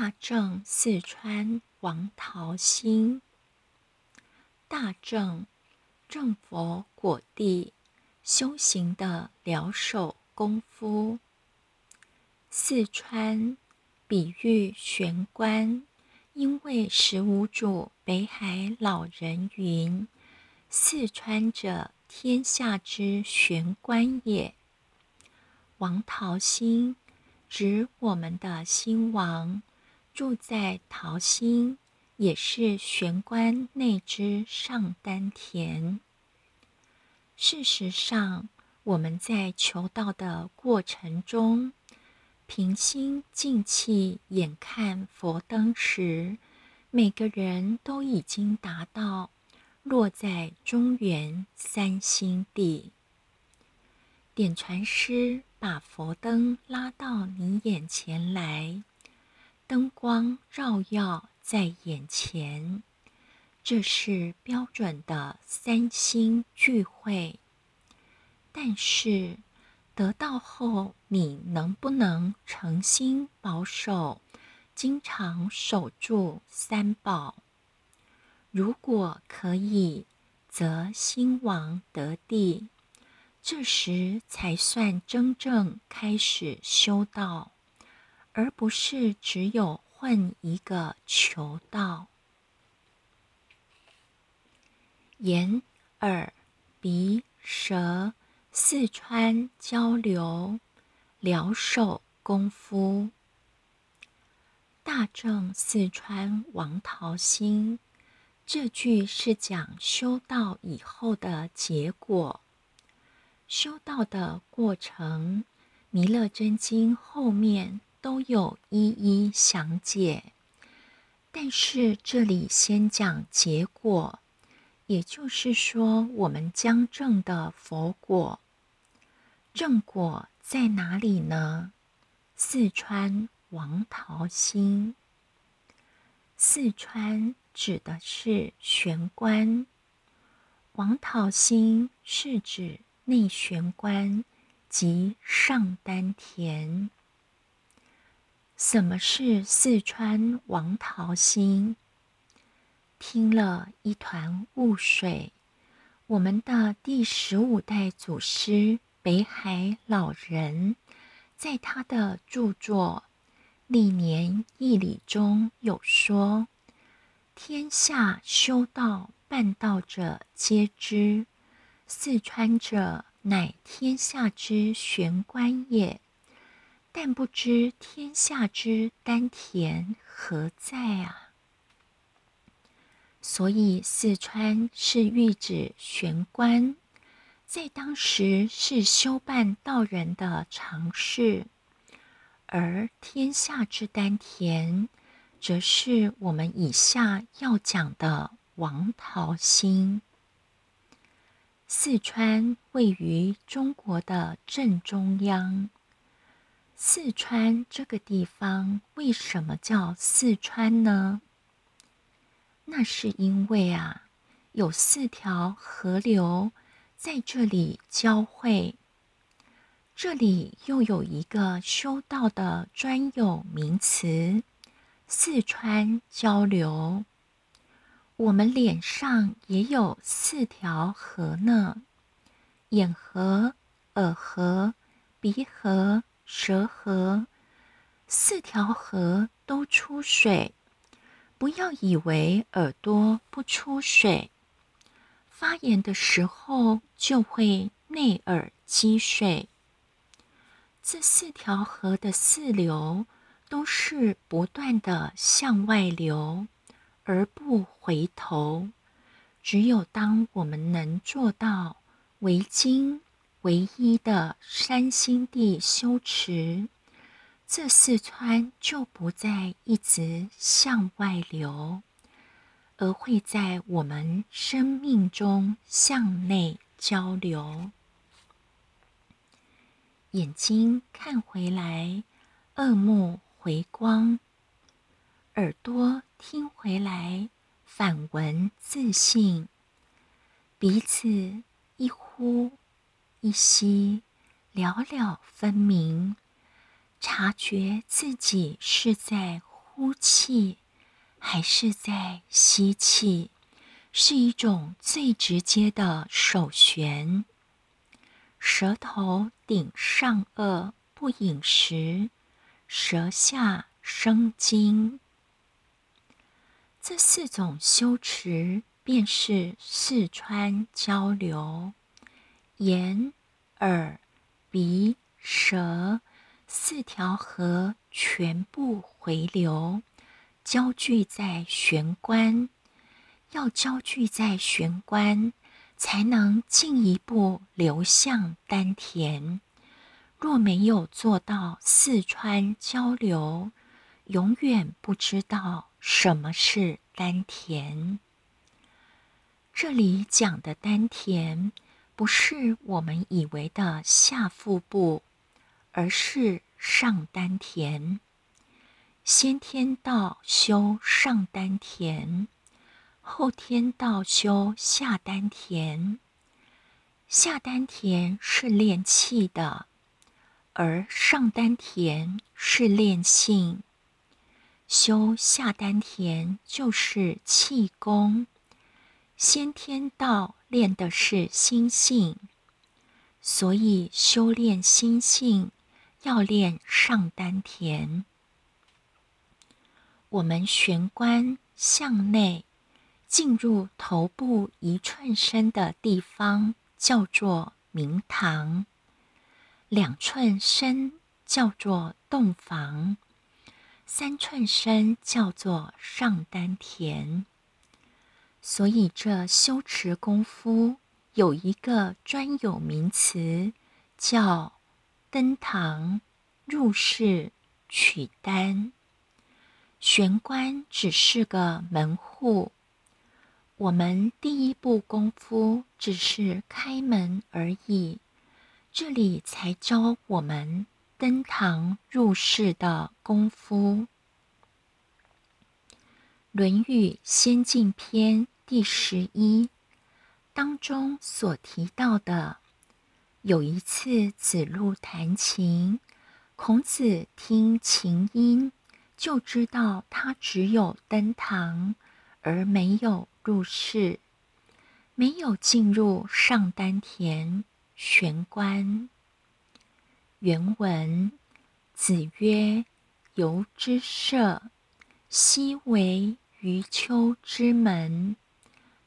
大正四川王桃心，大正正佛果地修行的疗手功夫。四川比喻玄关，因为十五祖北海老人云：“四川者，天下之玄关也。”王桃心指我们的兴王。住在桃心，也是玄关内之上丹田。事实上，我们在求道的过程中，平心静气，眼看佛灯时，每个人都已经达到落在中原三星地。点传师把佛灯拉到你眼前来。灯光照耀在眼前，这是标准的三星聚会。但是得到后，你能不能诚心保守，经常守住三宝？如果可以，则心王得地，这时才算真正开始修道。而不是只有混一个求道。眼、耳、鼻、舌、四川交流疗手功夫。大正四川王桃心，这句是讲修道以后的结果。修道的过程，《弥勒真经》后面。都有一一详解，但是这里先讲结果，也就是说，我们将证的佛果，正果在哪里呢？四川王桃心，四川指的是玄关，王桃心是指内玄关及上丹田。什么是四川王桃心？听了一团雾水。我们的第十五代祖师北海老人，在他的著作《历年义理》中有说：“天下修道办道者皆知，四川者乃天下之玄关也。”但不知天下之丹田何在啊？所以四川是喻指玄关，在当时是修办道人的常事，而天下之丹田，则是我们以下要讲的王桃心。四川位于中国的正中央。四川这个地方为什么叫四川呢？那是因为啊，有四条河流在这里交汇。这里又有一个修道的专有名词——四川交流。我们脸上也有四条河呢：眼河、耳河、鼻河。蛇河四条河都出水，不要以为耳朵不出水，发炎的时候就会内耳积水。这四条河的四流都是不断的向外流，而不回头。只有当我们能做到为经。唯一的山心地修持，这四川就不再一直向外流，而会在我们生命中向内交流。眼睛看回来，恶目回光；耳朵听回来，反闻自信；鼻子一呼。一息，了了分明，察觉自己是在呼气，还是在吸气，是一种最直接的手旋。舌头顶上颚不饮食，舌下生津。这四种修持，便是四川交流，眼、耳、鼻、舌四条河全部回流，交聚在玄关。要交聚在玄关。才能进一步流向丹田。若没有做到四川交流，永远不知道什么是丹田。这里讲的丹田，不是我们以为的下腹部，而是上丹田。先天道修上丹田。后天道修下丹田，下丹田是练气的，而上丹田是练性。修下丹田就是气功，先天道练的是心性，所以修炼心性要练上丹田。我们玄关向内。进入头部一寸深的地方叫做明堂，两寸深叫做洞房，三寸深叫做上丹田。所以这修持功夫有一个专有名词，叫登堂入室取丹。玄关只是个门户。我们第一步功夫只是开门而已，这里才教我们登堂入室的功夫。《论语先进篇》第十一当中所提到的，有一次子路弹琴，孔子听琴音就知道他只有登堂，而没有。入室，没有进入上丹田玄关。原文：子曰：“由之舍，昔为余秋之门？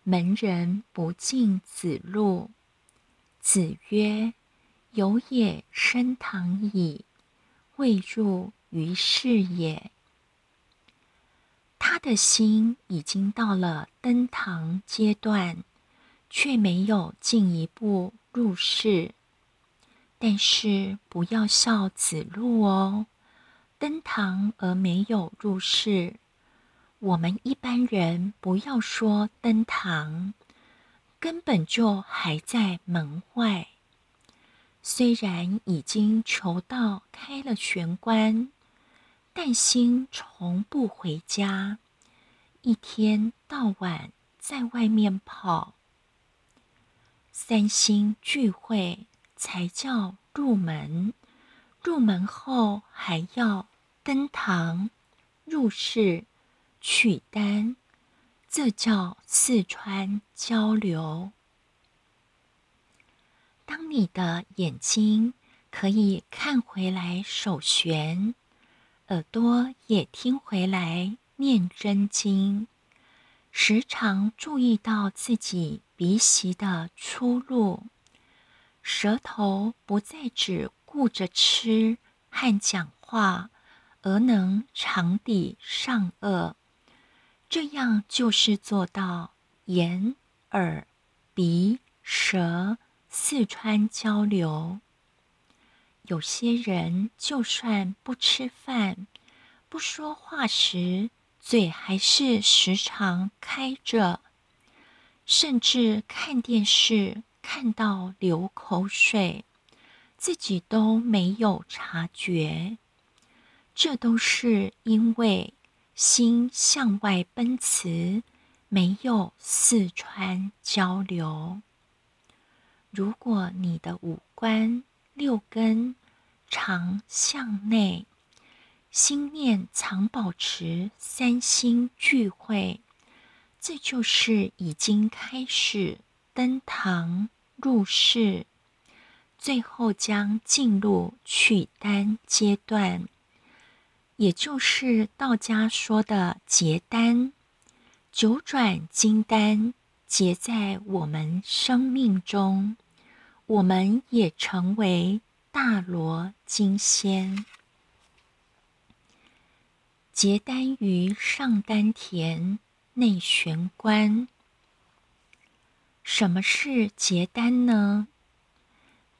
门人不进子路。”子曰：“有也身堂矣，未入于室也。”他的心已经到了登堂阶段，却没有进一步入室。但是不要笑子路哦，登堂而没有入室。我们一般人不要说登堂，根本就还在门外。虽然已经求道开了玄关。但心从不回家，一天到晚在外面跑。三心聚会才叫入门，入门后还要登堂入室取丹，这叫四川交流。当你的眼睛可以看回来手旋。耳朵也听回来念真经，时常注意到自己鼻息的出入，舌头不再只顾着吃和讲话，而能长抵上颚，这样就是做到眼、耳、鼻、舌四川交流。有些人就算不吃饭、不说话时，嘴还是时常开着，甚至看电视看到流口水，自己都没有察觉。这都是因为心向外奔驰，没有四川交流。如果你的五官，六根常向内，心念常保持三心聚会，这就是已经开始登堂入室，最后将进入取丹阶段，也就是道家说的结丹。九转金丹结在我们生命中，我们也成为大罗金仙。结丹于上丹田内玄关。什么是结丹呢？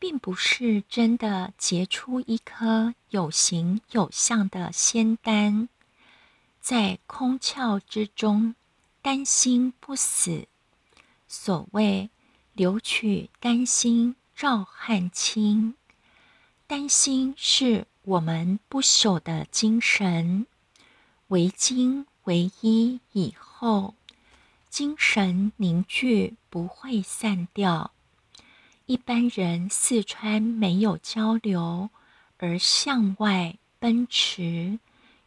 并不是真的结出一颗有形有相的仙丹，在空窍之中。丹心不死，所谓留取丹心照汗青。丹心是我们不朽的精神，为精为一以后，精神凝聚不会散掉。一般人四川没有交流，而向外奔驰，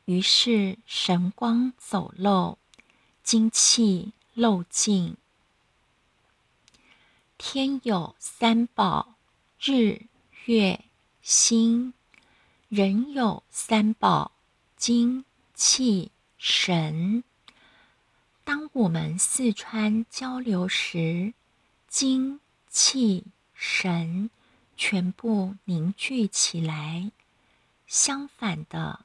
于是神光走漏。精气漏尽，天有三宝：日、月、星；人有三宝：精、气、神。当我们四川交流时，精、气、神全部凝聚起来。相反的，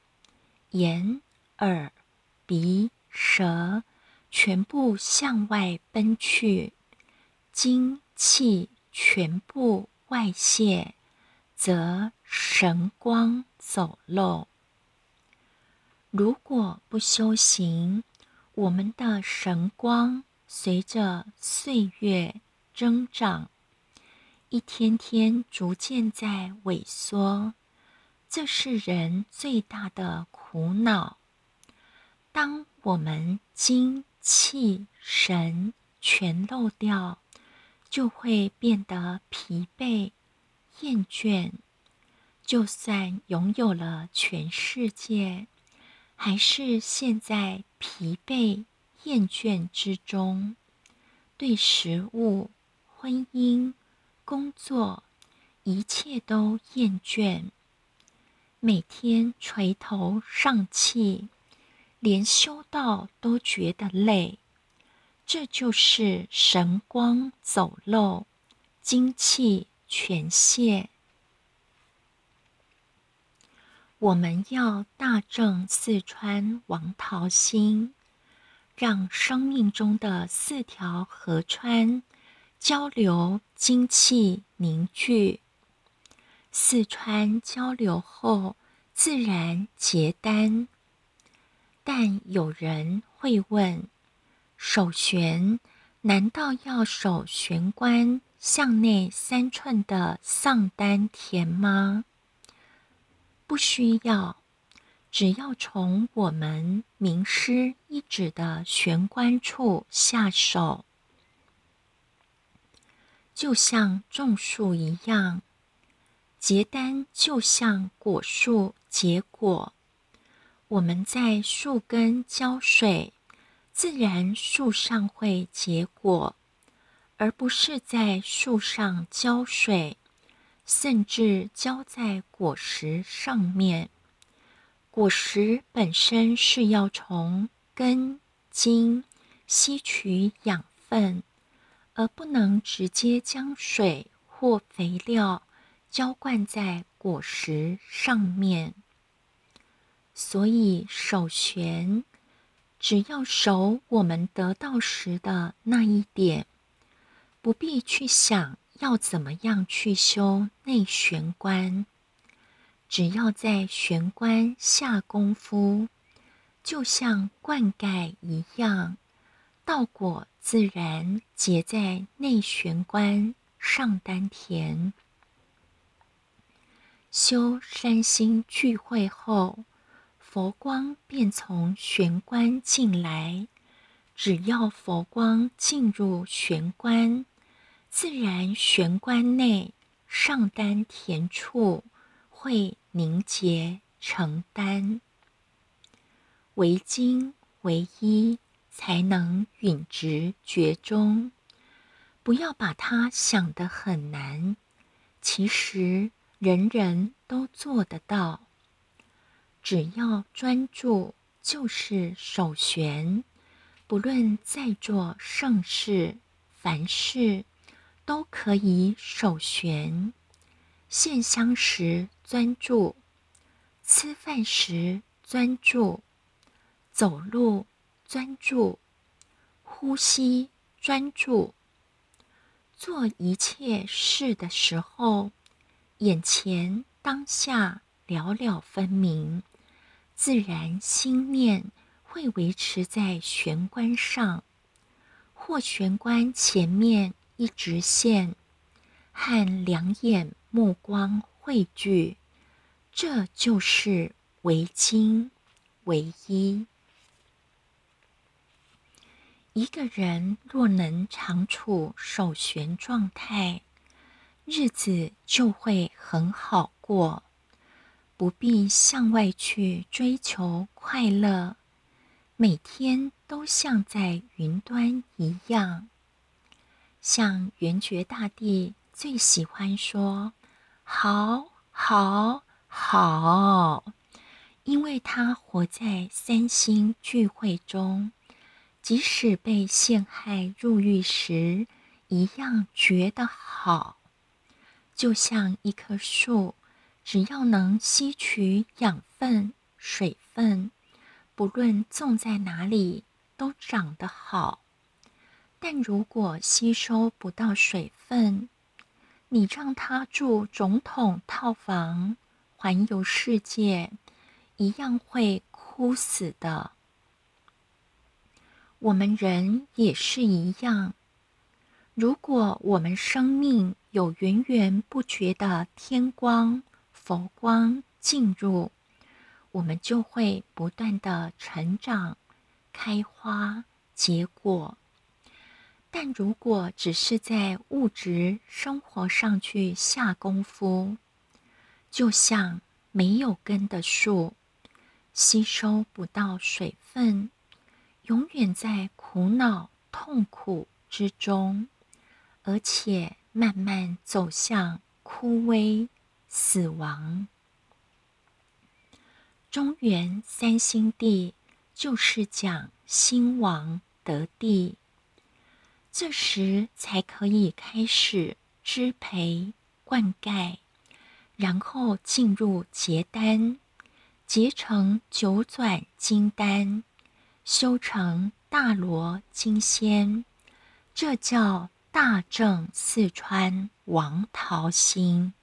眼、耳、鼻、舌。全部向外奔去，精气全部外泄，则神光走漏。如果不修行，我们的神光随着岁月增长，一天天逐渐在萎缩，这是人最大的苦恼。当我们精气神全漏掉，就会变得疲惫、厌倦。就算拥有了全世界，还是陷在疲惫、厌倦之中。对食物、婚姻、工作，一切都厌倦。每天垂头丧气。连修道都觉得累，这就是神光走漏，精气全泄。我们要大正四川王桃心，让生命中的四条河川交流，精气凝聚。四川交流后，自然结丹。但有人会问：守玄难道要守玄关向内三寸的上丹田吗？不需要，只要从我们名师一指的玄关处下手，就像种树一样，结丹就像果树结果。我们在树根浇水，自然树上会结果，而不是在树上浇水，甚至浇在果实上面。果实本身是要从根茎吸取养分，而不能直接将水或肥料浇灌在果实上面。所以守玄，只要守我们得到时的那一点，不必去想要怎么样去修内玄关，只要在玄关下功夫，就像灌溉一样，稻果自然结在内玄关上丹田。修三心聚会后。佛光便从玄关进来，只要佛光进入玄关，自然玄关内上丹田处会凝结成丹。为精为一，才能允直觉中。不要把它想得很难，其实人人都做得到。只要专注，就是首选。不论在做盛事、凡事，都可以首选。献香时专注，吃饭时专注，走路专注，呼吸专注。做一切事的时候，眼前当下了了分明，自然心念会维持在玄关上，或玄关前面一直线，和两眼目光汇聚，这就是唯精唯一。一个人若能常处守玄状态，日子就会很好过，不必向外去追求快乐，每天都像在云端一样。像圆觉大帝最喜欢说“好，好，好”，因为他活在三星聚会中。即使被陷害入狱时，一样觉得好。就像一棵树，只要能吸取养分、水分，不论种在哪里都长得好。但如果吸收不到水分，你让它住总统套房、环游世界，一样会枯死的。我们人也是一样。如果我们生命有源源不绝的天光、佛光进入，我们就会不断的成长、开花、结果。但如果只是在物质生活上去下功夫，就像没有根的树，吸收不到水分。永远在苦恼、痛苦之中，而且慢慢走向枯萎、死亡。中原三星地就是讲兴亡得地，这时才可以开始支培、灌溉，然后进入结丹，结成九转金丹。修成大罗金仙，这叫大正四川王桃心。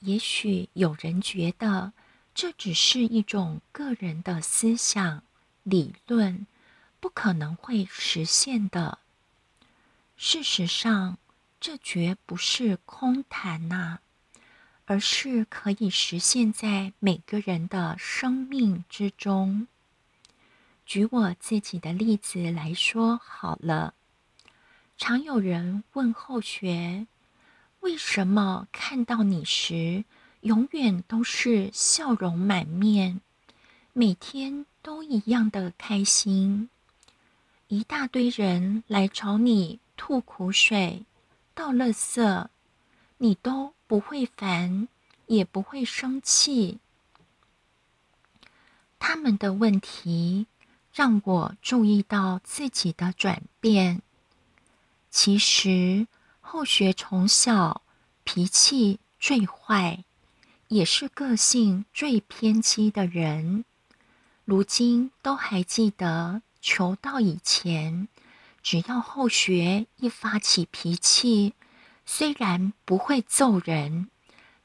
也许有人觉得这只是一种个人的思想理论，不可能会实现的。事实上，这绝不是空谈呐，而是可以实现在每个人的生命之中。举我自己的例子来说好了，常有人问后学：为什么看到你时，永远都是笑容满面，每天都一样的开心？一大堆人来找你吐苦水、倒垃圾，你都不会烦，也不会生气。他们的问题。让我注意到自己的转变。其实后学从小脾气最坏，也是个性最偏激的人。如今都还记得，求道以前，只要后学一发起脾气，虽然不会揍人，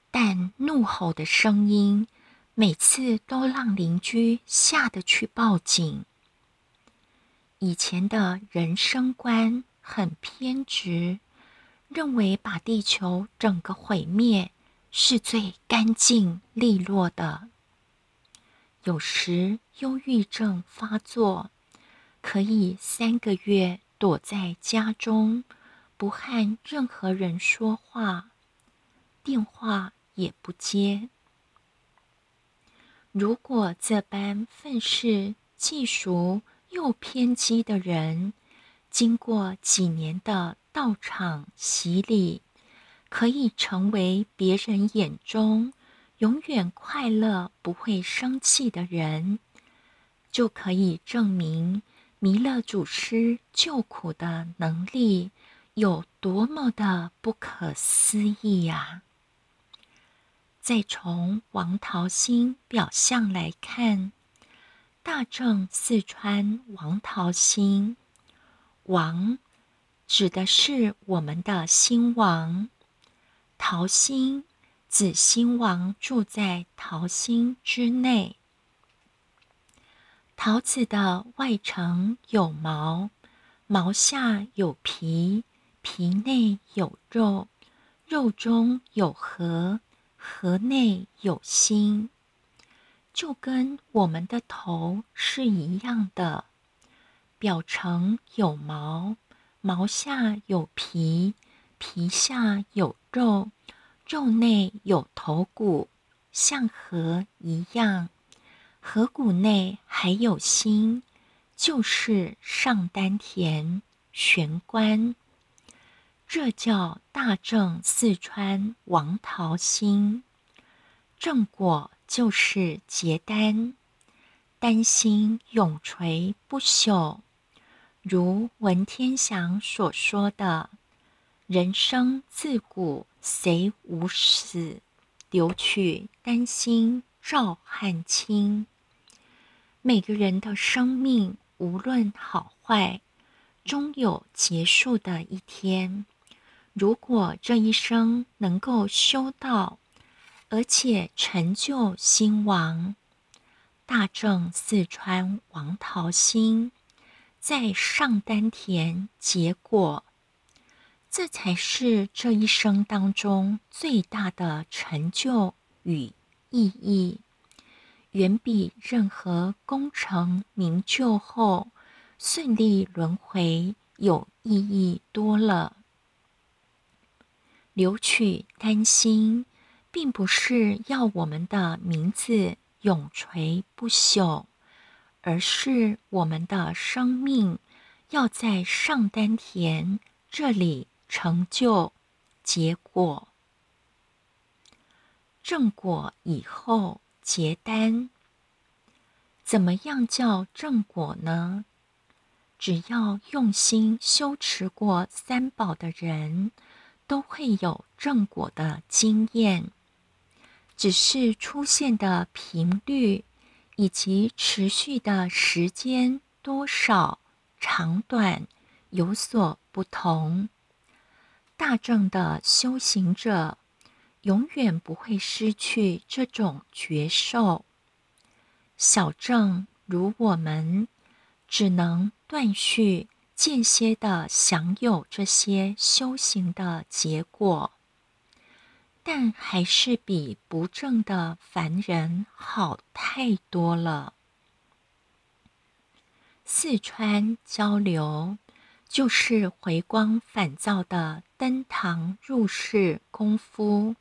但怒吼的声音，每次都让邻居吓得去报警。以前的人生观很偏执，认为把地球整个毁灭是最干净利落的。有时忧郁症发作，可以三个月躲在家中，不和任何人说话，电话也不接。如果这般愤世嫉俗又偏激的人，经过几年的道场洗礼，可以成为别人眼中永远快乐、不会生气的人，就可以证明弥勒祖师救苦的能力有多么的不可思议呀！再从王桃心表象来看，大正四川王桃心，王指的是我们的心王，桃心指心王住在桃心之内。桃子的外层有毛，毛下有皮，皮内有肉，肉中有核。核内有心，就跟我们的头是一样的，表层有毛，毛下有皮，皮下有肉，肉内有头骨，像河一样，河骨内还有心，就是上丹田玄关。这叫大正四川王桃心，正果就是结丹，丹心永垂不朽。如文天祥所说的：“人生自古谁无死，留取丹心照汗青。”每个人的生命，无论好坏，终有结束的一天。如果这一生能够修道，而且成就兴王，大正四川王桃心，在上丹田结果，这才是这一生当中最大的成就与意义，远比任何功成名就后顺利轮回有意义多了。留取丹心，并不是要我们的名字永垂不朽，而是我们的生命要在上丹田这里成就结果。正果以后结丹，怎么样叫正果呢？只要用心修持过三宝的人。都会有正果的经验，只是出现的频率以及持续的时间多少、长短有所不同。大正的修行者永远不会失去这种觉受，小正如我们，只能断续。间歇的享有这些修行的结果，但还是比不正的凡人好太多了。四川交流就是回光返照的登堂入室功夫。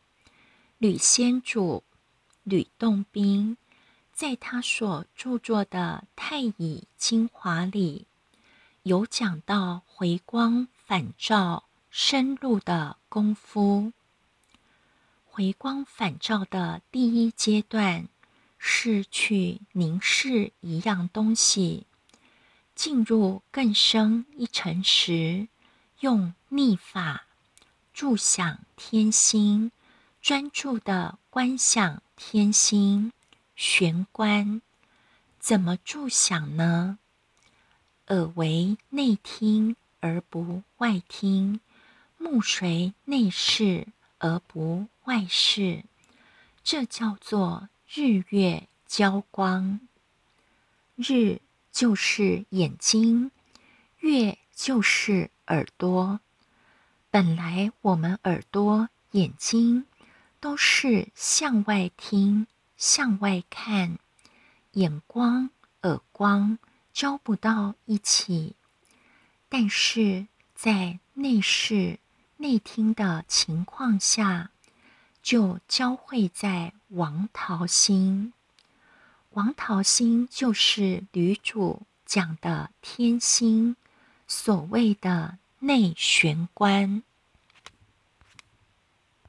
吕先主吕洞宾在他所著作的《太乙精华》里。有讲到回光返照深入的功夫。回光返照的第一阶段是去凝视一样东西，进入更深一层时，用逆法注想天心，专注的观想天心玄关。怎么注想呢？耳为内听而不外听，目随内视而不外视，这叫做日月交光。日就是眼睛，月就是耳朵。本来我们耳朵、眼睛都是向外听、向外看，眼光、耳光。交不到一起，但是在内视、内听的情况下，就交汇在王桃心。王桃心就是女主讲的天心，所谓的内玄关。